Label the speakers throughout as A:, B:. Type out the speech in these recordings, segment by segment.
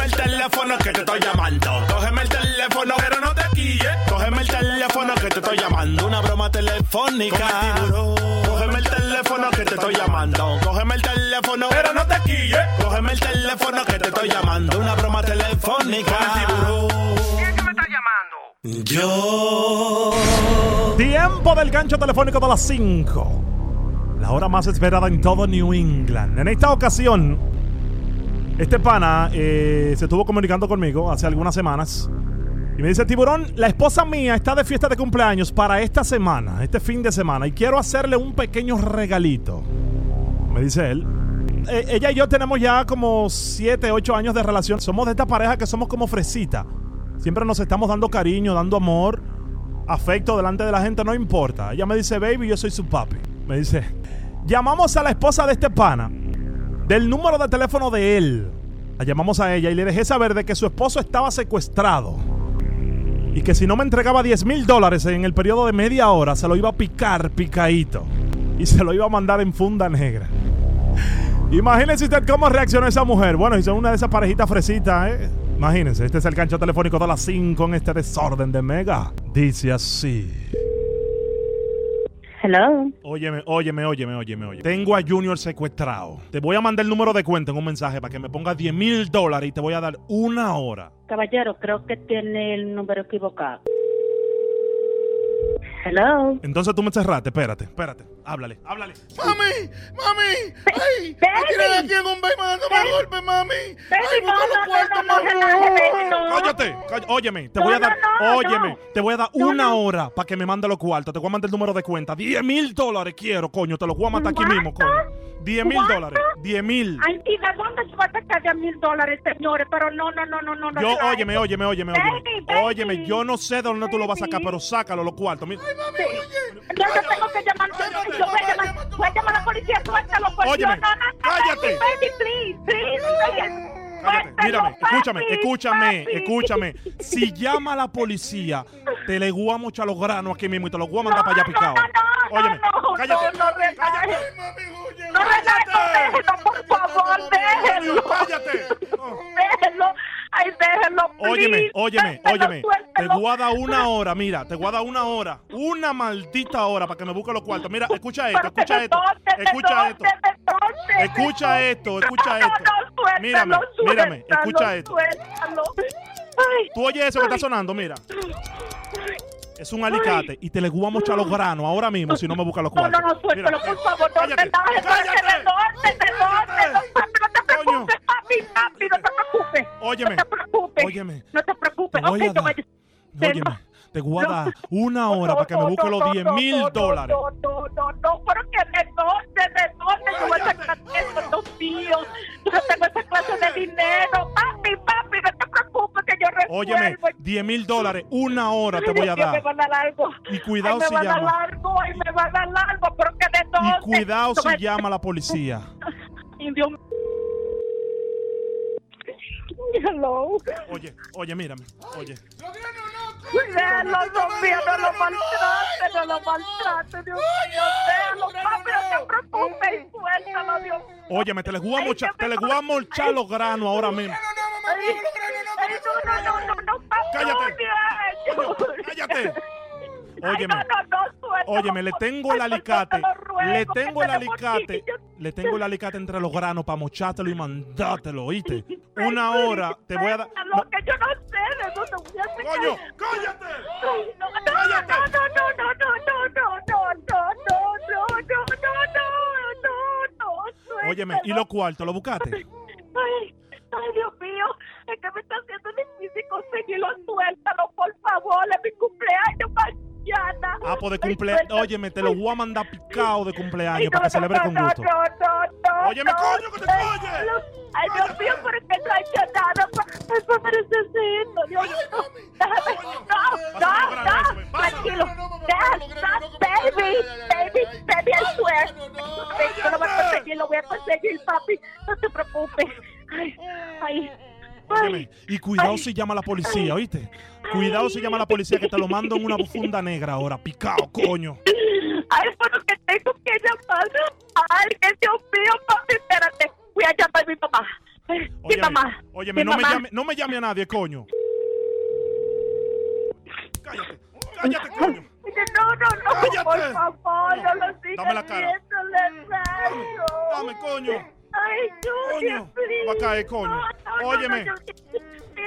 A: Cógeme el teléfono que te estoy llamando. Cógeme el teléfono, pero no te quilles. Cógeme el teléfono que te estoy llamando. Una broma telefónica. Cógeme el teléfono que te estoy llamando. Cógeme el teléfono, pero no te quilles. Cógeme el teléfono que te estoy llamando. Una broma telefónica.
B: ¿Quién que me está llamando?
A: Yo.
C: Tiempo del gancho telefónico de las 5. La hora más esperada en todo New England. En esta ocasión, este pana eh, se estuvo comunicando conmigo hace algunas semanas. Y me dice, tiburón, la esposa mía está de fiesta de cumpleaños para esta semana, este fin de semana, y quiero hacerle un pequeño regalito. Me dice él. Eh, ella y yo tenemos ya como 7, 8 años de relación. Somos de esta pareja que somos como fresita. Siempre nos estamos dando cariño, dando amor, afecto delante de la gente, no importa. Ella me dice, baby, yo soy su papi. Me dice, llamamos a la esposa de este pana del número de teléfono de él. La llamamos a ella y le dejé saber de que su esposo estaba secuestrado. Y que si no me entregaba 10 mil dólares en el periodo de media hora, se lo iba a picar picadito. Y se lo iba a mandar en funda negra. Imagínense usted cómo reaccionó esa mujer. Bueno, son una de esas parejitas fresitas, ¿eh? Imagínense, este es el cancho telefónico de las 5 en este desorden de Mega. Dice así.
D: Hello.
C: Óyeme, óyeme, óyeme, óyeme, óyeme. Tengo a Junior secuestrado. Te voy a mandar el número de cuenta en un mensaje para que me ponga 10 mil dólares y te voy a dar una hora.
D: Caballero, creo que tiene el número equivocado. Hello.
C: Entonces tú me cerraste, espérate, espérate. Háblale, háblale.
A: Mami, mami. Ay, me tienen aquí en un baby dándome
D: Baby.
A: golpe, mami. Ay,
D: no,
A: busca los cuartos, mami.
C: Cállate, cállate. óyeme, te
D: No,
C: voy a
D: no,
C: dar,
D: no,
C: óyeme,
D: no.
C: te voy a dar
D: No,
C: una
D: no.
C: hora para que me mande los cuartos. Te voy a mandar el número de cuenta. 10 mil dólares quiero, coño. Te los voy a matar aquí mismo, coño. 10 mil dólares. 10 mil.
D: Ay, ¿y de dónde se va a sacar de mil dólares, señores? Pero no, no, no, no, no. no
C: Yo,
D: trae.
C: óyeme, óyeme, óyeme, óyeme.
D: Baby, baby.
C: Óyeme, yo no sé de dónde tú lo vas a sacar, pero sácalo los cuartos. Mira.
D: Yo te tengo que llamar. Yo voy a llamar, voy a llamar a la policía. Suéltalo, por
C: Óyeme,
D: Dios. No, no, no,
C: cállate.
D: Baby, please,
C: Cállate, mírame,
D: papi,
C: escúchame, escúchame,
D: papi.
C: escúchame. Si llama a la policía, te le voy a mochar los granos aquí mismo y te los voy a mandar para allá picado.
D: No, no, no,
C: Óyeme,
D: no, no,
C: cállate.
D: no, no,
C: cállate.
A: Ay, mami, huye,
D: No, por favor, déjelo.
C: Cállate.
D: Déjelo. Ay, déjelo, please.
C: Óyeme, óyeme, óyeme. Te
D: suéltalo.
C: voy a dar una hora, mira, te voy a dar una hora. Una maldita hora para que me busque los cuartos. Mira, escucha esto, escucha
D: ¿de
C: esto. Escucha esto. Escucha esto, escucha esto. Mírame, mírame, escucha esto. ¿Tú oyes eso que está sonando? Mira. Es un alicate y te le voy a mochar los granos ahora mismo si no me busca los
D: No,
C: cuartos.
D: no, no, suéltalo,
C: Mira,
D: por favor, no
C: cállate,
D: relajes,
C: cállate.
D: ¿de dónde, de dónde? No, no te preocupes, papi, papi, no te preocupes.
C: Óyeme,
D: No te preocupes.
C: óyeme.
D: No te preocupes.
C: Te voy a dar-
D: me-
C: Óyeme, te voy a
D: No.
C: dar una hora para que me
D: No,
C: busque
D: no,
C: los
D: no,
C: 10
D: no,
C: mil
D: no,
C: dólares.
D: No, no, no, no, pero que dónde, de dónde yo voy a sacar esto, Dios mío. Yo no tengo esa clase de dinero. Papi, papi,
C: Óyeme, 10 mil dólares, una hora te voy a
D: Ay,
C: dar.
D: Me va a dar algo.
C: Y cuidado
D: Ay, me
C: si
D: va a dar
C: llama.
D: algo, ay, me va a dar algo, pero que de.
C: Y cuidado si llama a la policía.
D: Ay, Dios mío. Hello.
C: Oye, oye, mírame. Oye,
D: Déjalo, Dios mío, no lo maltrate, no lo maltrate, Dios mío, déjalo, papi, no te preocupes, suéltalo, Dios mío.
C: óyeme, te le voy a
D: Ay,
C: mochar los granos ahora mismo.
A: No, no, no,
D: no,
C: Cállate. Cállate. Óyeme.
D: no, no, no, suéltalo,
C: Óyeme, le tengo el alicate. Le tengo el alicate. Le tengo el alicate entre los granos para mochártelo y mandártelo, ¿oíste? Una hora te voy a dar. no,
D: que yo no sé.
C: ¡Coño! ¡Cállate!
D: No, no, no, no, no, no, no, no, no, no, no, no, no, no, no, no, no, no, no,
C: Óyeme, ¿y los cuartos lo buscaste? Ah, pues de cumpleaños. Te lo voy a mandar picado de cumpleaños para que celebre con gusto. Óyeme, coño, que te
D: calles. Ay, Dios mío, pero que no ha hecho nada para Dios mío. No, no, no. Tranquilo. Baby, baby, baby, I swear. Yo lo voy a conseguir, lo voy a conseguir, papi. No te preocupes. Ay, ay.
C: Óyeme, y cuidado si llama a la policía, ¿oíste? Cuidado si llama a la policía que te lo mando en una funda negra ahora, picado, coño.
D: Ay, pero que tengo que llamar. Ay, que Dios mío, papi, espérate. Voy a llamar a mi. Sí,
C: Óyeme,
D: mamá.
C: óyeme, no, me llame, no me llame a nadie, coño. Cállate, cállate, coño.
D: No, no, no,
C: Cállate.
D: por favor, no lo sigas
C: Dame la cara. Dame, coño.
D: Ay, Junior,
C: Coño,
D: please.
C: va a caer, coño.
D: No,
C: Óyeme.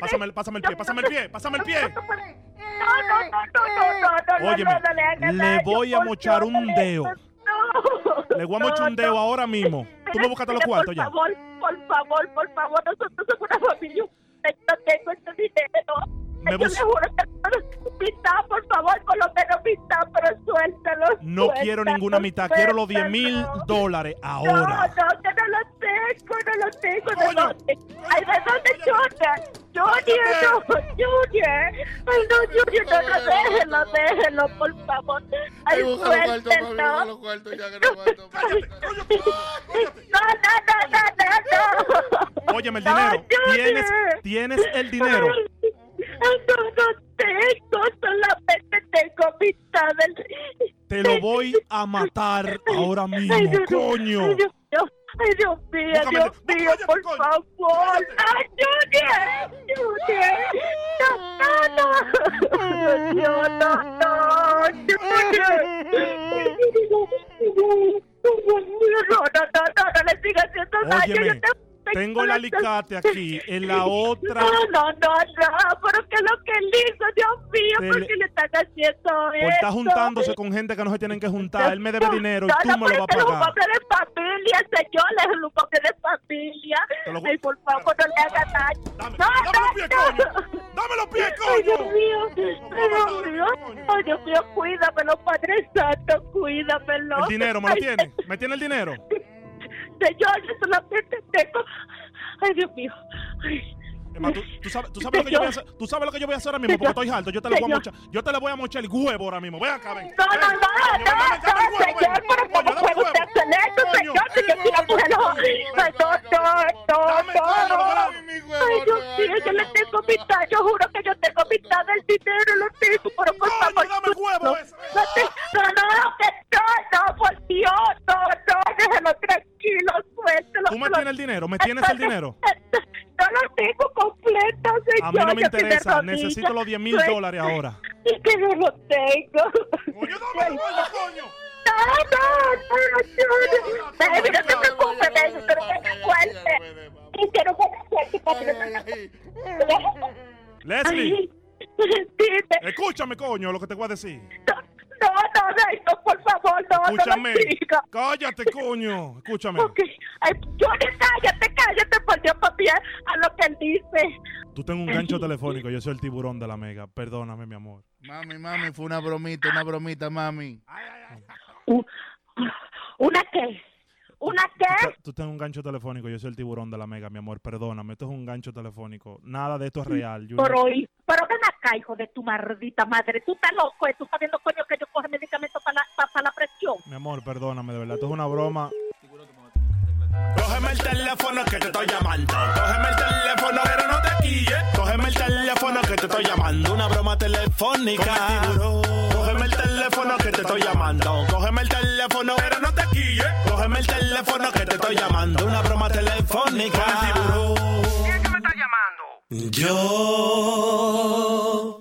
C: Pásame, el- pásame el pie, pásame el pie, pásame el pie.
D: No, no, no, no, no, no, no,
C: Óyeme,
D: no, no le
C: voy a mochar un dedo.
D: No.
C: Le voy a mochar un dedo ahora mismo. Tú me
D: Mire,
C: buscaste los cuartos ya.
D: Por favor, por favor, por favor, nosotros somos una familia. No tengo este dinero.
C: Me
D: Yo le juro que no mitad, por favor, por lo menos mitad, pero suéltalo.
C: No quiero
D: suéltalo,
C: ninguna mitad, quiero los 10 mil
D: suéltalo.
C: dólares ahora.
D: no, no Junior? Junior, no, Junior. Ay, no, Junior, no, no, déjelo, déjelo, por favor. Ay, suéltelo.
E: no.
D: No, no, no, no, no, no.
C: Óyeme el
D: No,
C: dinero. ¿Tienes, tienes el dinero.
D: Ay, No, no tengo, solamente tengo mitad del...
C: Te lo voy a matar ahora mismo, coño.
D: Ay, Dios mío, ay, Dios mío,
C: Búscame
D: Dios mío,
C: búscame,
D: por
C: coño.
D: favor. Ay, Junior, Junior. No, no, no. Dios, no, no, Junior. No, no, no, no, no le sigas haciendo daño.
C: Óyeme,
D: yo te-
C: tengo el alicate aquí en la otra.
D: No, no, no, no, pero que lo que hizo, Dios mío,
C: Te
D: ¿por
C: le-
D: qué le están haciendo
C: Por
D: eso?
C: estar juntándose con gente que no se tienen que juntar. Él me debe dinero y tú
D: no,
C: me lo vas a
D: pero es un
C: pagar.
D: hombre de familia, señor, es un hombre de familia.
C: Lo
D: Ay, por favor, no le haga daño.
C: Dame,
D: no,
C: dame los pies, coño. Dame los pies,
D: Ay, Dios
C: coño.
D: mío, Dios mío, ay, Dios mío, cuídamelo, Padre Santo, cuídamelo.
C: El dinero, ¿me lo tiene? ¿Me tiene el dinero?
D: Señor, yo solamente tengo. Ay, Dios mío. Ay.
C: Emma, ¿tú, tú sabes, tú sabes lo que yo voy a hacer, tú sabes lo que yo voy a hacer ahora mismo porque estoy harto. Yo te le voy a mochar, yo te le voy a mochar el huevo ahora mismo. Ven acá, ven.
D: No, no, no, no,
C: dame- dame
D: no, señor, pero ¿cómo
C: dame
D: puede usted hacer
C: Coño,
D: señor? Que yo quiero cogerlo. No, no, no,
C: Dame,
D: no.
C: dame
E: mi huevo,
D: Ay, Dios
E: no,
D: mío, yo
E: no,
D: le
E: no,
D: tengo
E: no,
D: mitad, yo juro que yo tengo mitad del dinero, lo tengo, pero por favor.
C: dame el huevo
D: no,
C: ese.
D: no, no, no, que no, no, por Dios, no, no, déjelo tranquilo, suéltelo.
C: ¿Tú me tienes el dinero? ¿Me tienes el dinero?
D: Tengo completo, señor.
C: A mí no me interesa. Necesito los 10 mil dólares ahora.
D: Y que no lo tengo.
C: Coño, dame coño.
D: No, no, no, no. No te preocupes, que que no me suelte, papi, no me
C: Leslie, escúchame, coño, lo que te voy a decir.
D: No, no, no, no, por favor, no,
C: Escúchame. Cállate, coño. Escúchame.
D: Ok, ay, cállate, cállate, por Dios, papi, dice.
C: Tú tengo un gancho telefónico. Yo soy el tiburón de la mega. Perdóname, mi amor.
E: Mami, mami, fue una bromita, una bromita, mami.
D: ¿Una qué? ¿Una qué?
C: tú tengo un gancho telefónico. Yo soy el tiburón de la mega, mi amor. Perdóname. Esto es un gancho telefónico. Nada de esto es real. Junior.
D: Por hoy. Pero ven acá, hijo de tu maldita madre. Tú estás loco, ¿eh? tú estás viendo, coño, que yo coge medicamento para la, pa- para la presión.
C: Mi amor, perdóname, de verdad. Esto es una broma.
A: Cógeme el teléfono que te estoy llamando. Cógeme el teléfono, pero no te quilles. Cógeme el teléfono que te estoy llamando. Una broma telefónica. Cógeme el teléfono que te estoy llamando. Cógeme el teléfono, pero no te quilles. Cógeme el teléfono que te estoy llamando. Una broma telefónica.
B: ¿Quién es que me está llamando?
A: Yo